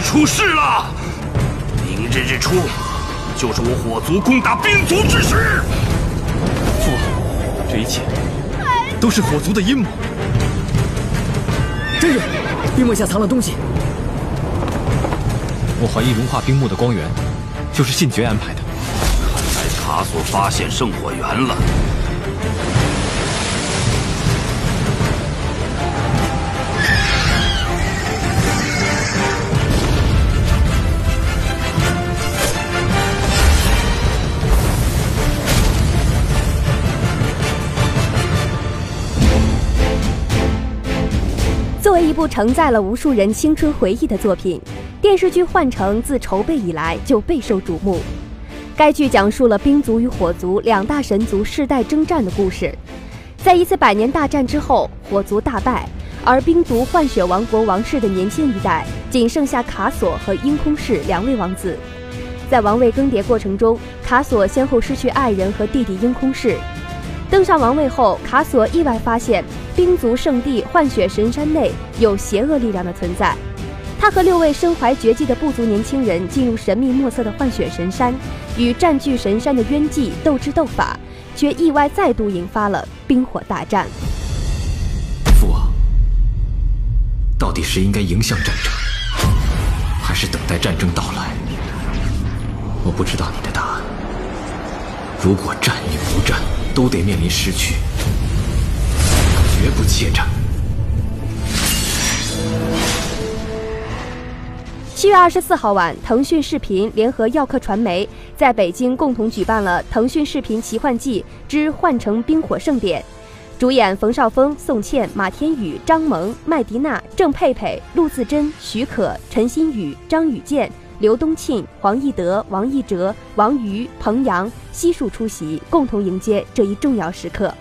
出事了！明日日出，就是我火族攻打兵族之时。父王，这一切都是火族的阴谋。真人，冰幕下藏了东西。我怀疑融化冰幕的光源，就是信爵安排的。看来卡索发现圣火源了。部承载了无数人青春回忆的作品，电视剧《幻城》自筹备以来就备受瞩目。该剧讲述了冰族与火族两大神族世代征战的故事。在一次百年大战之后，火族大败，而冰族幻雪王国王室的年轻一代仅剩下卡索和鹰空氏两位王子。在王位更迭过程中，卡索先后失去爱人和弟弟鹰空氏。登上王位后，卡索意外发现冰族圣地幻雪神山内有邪恶力量的存在。他和六位身怀绝技的部族年轻人进入神秘莫测的幻雪神山，与占据神山的冤祭斗智斗法，却意外再度引发了冰火大战。父王，到底是应该迎向战争，还是等待战争到来？我不知道你的答案。如果战与不战都得面临失去，绝不怯战。七月二十四号晚，腾讯视频联合耀客传媒在北京共同举办了《腾讯视频奇幻季之幻城冰火盛典》，主演冯绍峰、宋茜、马天宇、张萌、麦迪娜、郑佩佩、陆自珍、许可、陈欣宇、张雨健、刘东庆、黄义德、王一哲、王瑜、彭阳悉数出席，共同迎接这一重要时刻。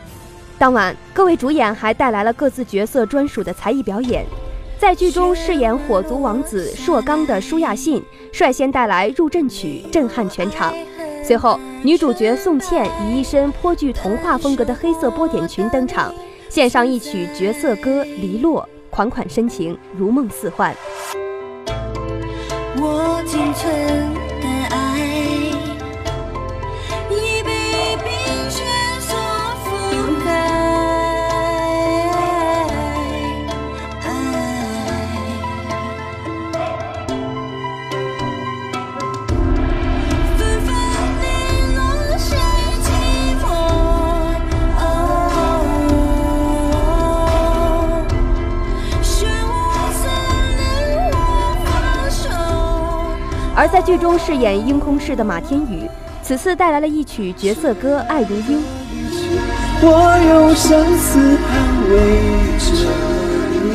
当晚，各位主演还带来了各自角色专属的才艺表演。在剧中饰演火族王子朔刚的舒亚信率先带来入阵曲，震撼全场。随后，女主角宋茜以一身颇具童话风格的黑色波点裙登场，献上一曲角色歌《篱落》，款款深情，如梦似幻。我而在剧中饰演鹰空氏的马天宇，此次带来了一曲角色歌《爱如鹰》。我用相思捍卫着你，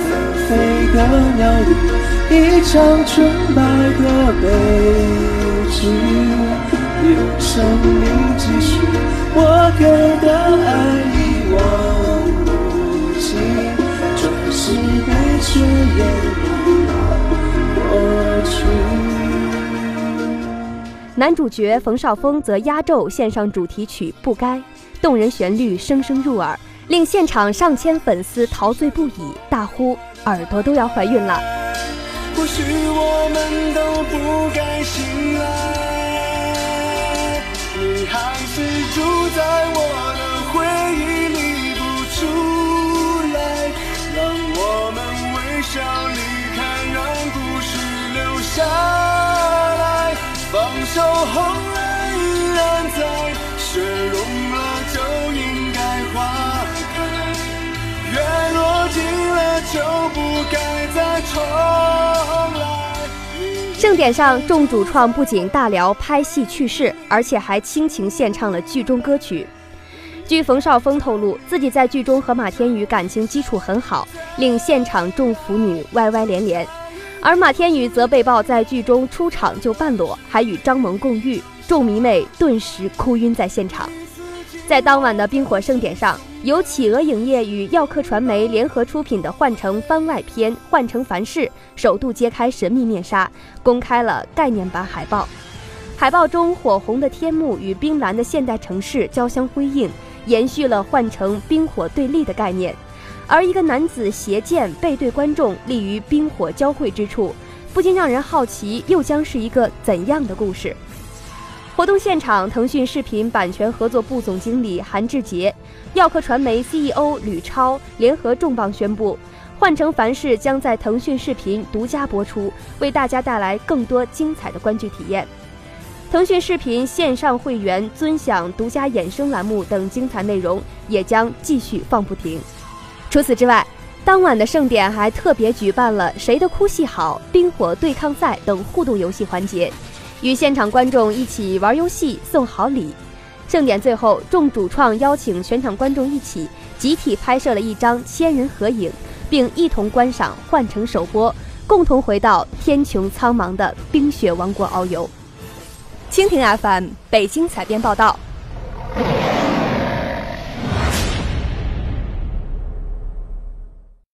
纷飞的鸟语，一场纯白的悲剧，用生命继续。我给的爱一往无尽，转世悲却淹没男主角冯绍峰则压轴献上主题曲《不该》，动人旋律声声入耳，令现场上千粉丝陶醉不已，大呼耳朵都要怀孕了。或许我们都不该醒来，你还是住盛典上，众主创不仅大聊拍戏趣事，而且还倾情献唱了剧中歌曲。据冯绍峰透露，自己在剧中和马天宇感情基础很好，令现场众腐女歪歪连连。而马天宇则被曝在剧中出场就半裸，还与张萌共浴，众迷妹顿时哭晕在现场。在当晚的冰火盛典上，由企鹅影业与耀客传媒联合出品的《幻城》番外篇《幻城凡世》首度揭开神秘面纱，公开了概念版海报。海报中，火红的天幕与冰蓝的现代城市交相辉映，延续了幻城冰火对立的概念。而一个男子携剑背对观众，立于冰火交汇之处，不禁让人好奇，又将是一个怎样的故事？活动现场，腾讯视频版权合作部总经理韩志杰、耀客传媒 CEO 吕超联合重磅宣布，《幻城凡事》将在腾讯视频独家播出，为大家带来更多精彩的观剧体验。腾讯视频线上会员尊享独家衍生栏目等精彩内容也将继续放不停。除此之外，当晚的盛典还特别举办了“谁的哭戏好”、冰火对抗赛等互动游戏环节。与现场观众一起玩游戏、送好礼。盛典最后，众主创邀请全场观众一起集体拍摄了一张千人合影，并一同观赏《幻城》首播，共同回到天穹苍茫的冰雪王国遨游。蜻蜓 FM 北京采编报道。